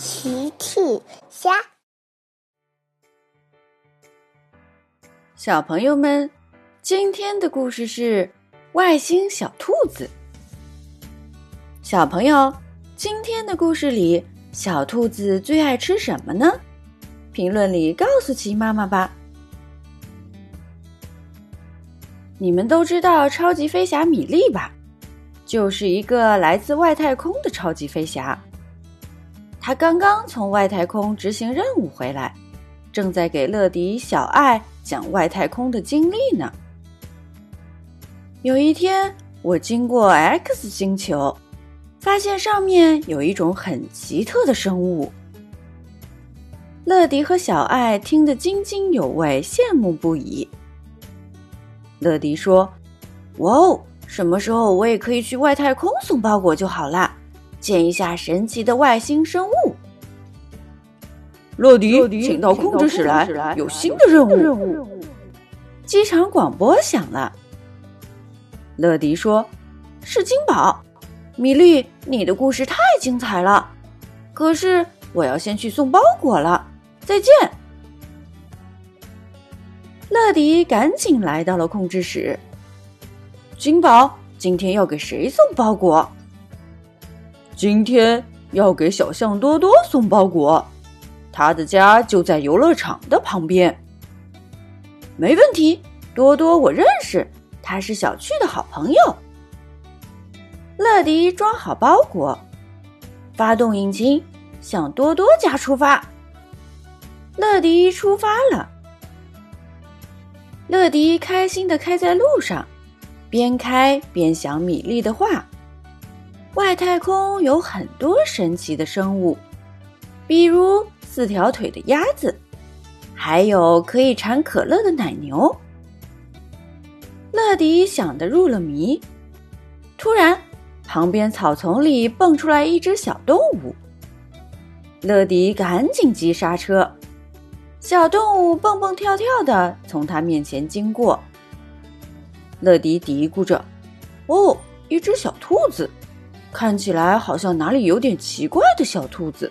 奇趣虾，小朋友们，今天的故事是外星小兔子。小朋友，今天的故事里，小兔子最爱吃什么呢？评论里告诉奇妈妈吧。你们都知道超级飞侠米粒吧？就是一个来自外太空的超级飞侠。他刚刚从外太空执行任务回来，正在给乐迪、小爱讲外太空的经历呢。有一天，我经过 X 星球，发现上面有一种很奇特的生物。乐迪和小爱听得津津有味，羡慕不已。乐迪说：“哇哦，什么时候我也可以去外太空送包裹就好啦！”见一下神奇的外星生物。乐迪，请到控制室来，有新的任务。机场广播响了。乐迪说：“是金宝，米莉，你的故事太精彩了。可是我要先去送包裹了，再见。”乐迪赶紧来到了控制室。金宝，今天要给谁送包裹？今天要给小象多多送包裹，他的家就在游乐场的旁边。没问题，多多我认识，他是小趣的好朋友。乐迪装好包裹，发动引擎，向多多家出发。乐迪出发了，乐迪开心的开在路上，边开边想米粒的话。外太空有很多神奇的生物，比如四条腿的鸭子，还有可以产可乐的奶牛。乐迪想得入了迷。突然，旁边草丛里蹦出来一只小动物。乐迪赶紧急刹车，小动物蹦蹦跳跳的从他面前经过。乐迪嘀咕着：“哦，一只小兔子。”看起来好像哪里有点奇怪的小兔子。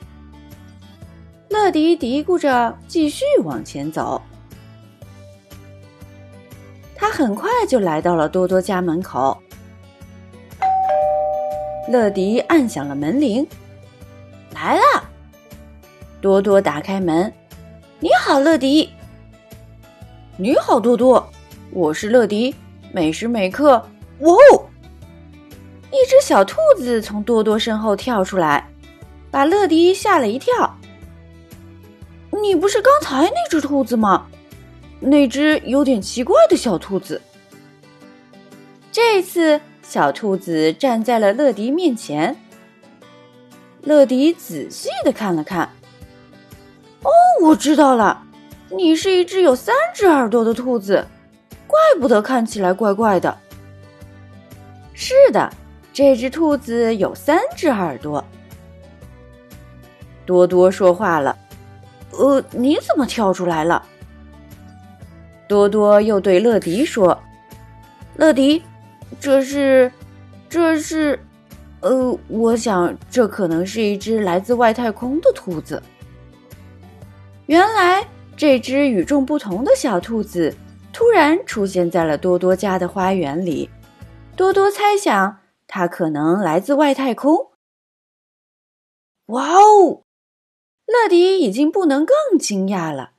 乐迪嘀咕着，继续往前走。他很快就来到了多多家门口。乐迪按响了门铃，来了。多多打开门，你好，乐迪。你好，多多，我是乐迪。每时每刻，哇哦！小兔子从多多身后跳出来，把乐迪吓了一跳。你不是刚才那只兔子吗？那只有点奇怪的小兔子。这次，小兔子站在了乐迪面前。乐迪仔细的看了看。哦，我知道了，你是一只有三只耳朵的兔子，怪不得看起来怪怪的。是的。这只兔子有三只耳朵。多多说话了：“呃，你怎么跳出来了？”多多又对乐迪说：“乐迪，这是，这是，呃，我想这可能是一只来自外太空的兔子。”原来，这只与众不同的小兔子突然出现在了多多家的花园里。多多猜想。它可能来自外太空。哇哦，乐迪已经不能更惊讶了，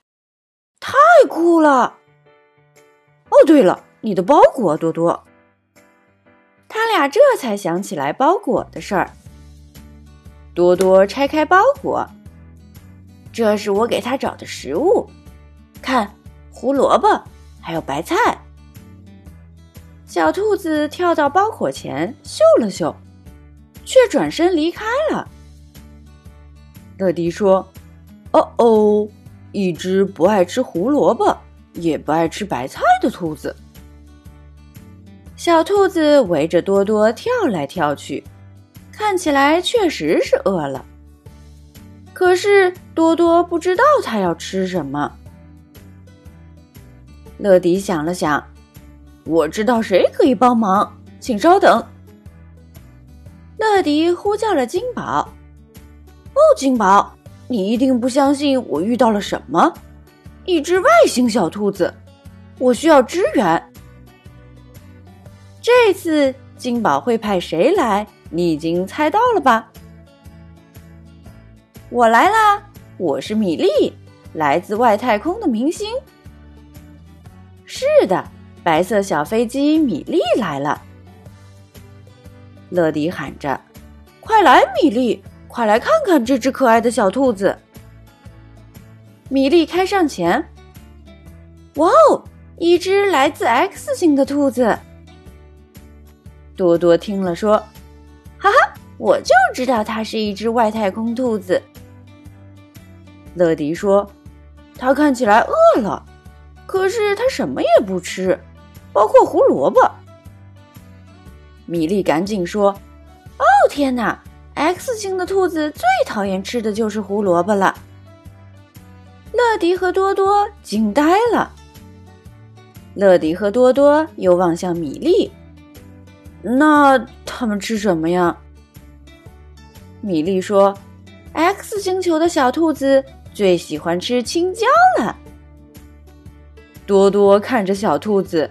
太酷了！哦，对了，你的包裹，多多。他俩这才想起来包裹的事儿。多多拆开包裹，这是我给他找的食物，看，胡萝卜，还有白菜。小兔子跳到包裹前嗅了嗅，却转身离开了。乐迪说：“哦哦，一只不爱吃胡萝卜，也不爱吃白菜的兔子。”小兔子围着多多跳来跳去，看起来确实是饿了。可是多多不知道它要吃什么。乐迪想了想。我知道谁可以帮忙，请稍等。乐迪呼叫了金宝。哦，金宝，你一定不相信我遇到了什么？一只外星小兔子，我需要支援。这次金宝会派谁来？你已经猜到了吧？我来啦！我是米莉，来自外太空的明星。是的，白色小飞机米莉来了。乐迪喊着：“快来，米莉！快来看看这只可爱的小兔子！”米莉开上前，哇哦，一只来自 X 星的兔子。多多听了说：“哈哈，我就知道它是一只外太空兔子。”乐迪说：“它看起来饿了，可是它什么也不吃，包括胡萝卜。”米莉赶紧说：“哦，天哪！X 星的兔子最讨厌吃的就是胡萝卜了。”乐迪和多多惊呆了。乐迪和多多又望向米莉，那他们吃什么呀？米莉说：“X 星球的小兔子最喜欢吃青椒了。”多多看着小兔子，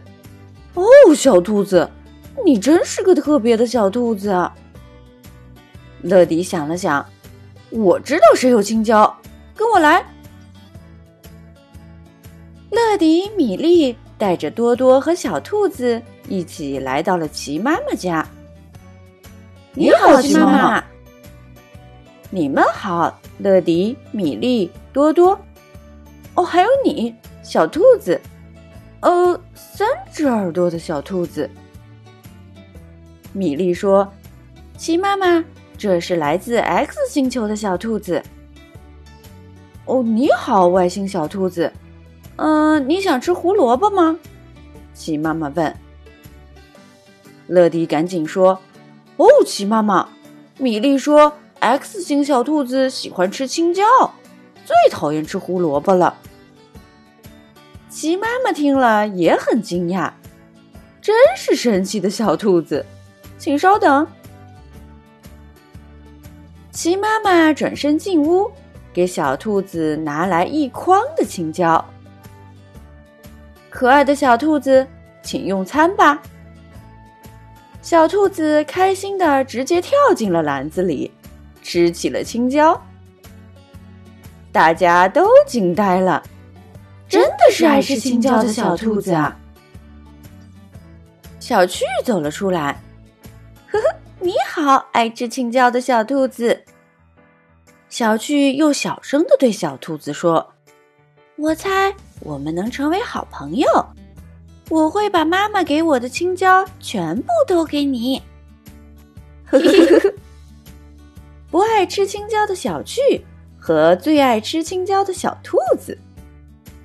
哦，小兔子，你真是个特别的小兔子。乐迪想了想，我知道谁有青椒，跟我来。乐迪、米莉带着多多和小兔子一起来到了齐妈妈家。你好，齐妈妈。你们好，乐迪、米莉、多多。哦，还有你，小兔子。呃，三只耳朵的小兔子。米莉说：“齐妈妈，这是来自 X 星球的小兔子。”哦，你好，外星小兔子。嗯，你想吃胡萝卜吗？齐妈妈问。乐迪赶紧说：“哦，齐妈妈。”米莉说：“X 星小兔子喜欢吃青椒，最讨厌吃胡萝卜了。”齐妈妈听了也很惊讶，真是神奇的小兔子。请稍等。齐妈妈转身进屋，给小兔子拿来一筐的青椒。可爱的小兔子，请用餐吧。小兔子开心的直接跳进了篮子里，吃起了青椒。大家都惊呆了，真的是爱吃青椒的小兔子啊！小趣走了出来，呵呵，你好，爱吃青椒的小兔子。小趣又小声的对小兔子说：“我猜。”我们能成为好朋友，我会把妈妈给我的青椒全部都给你。呵呵呵不爱吃青椒的小趣和最爱吃青椒的小兔子，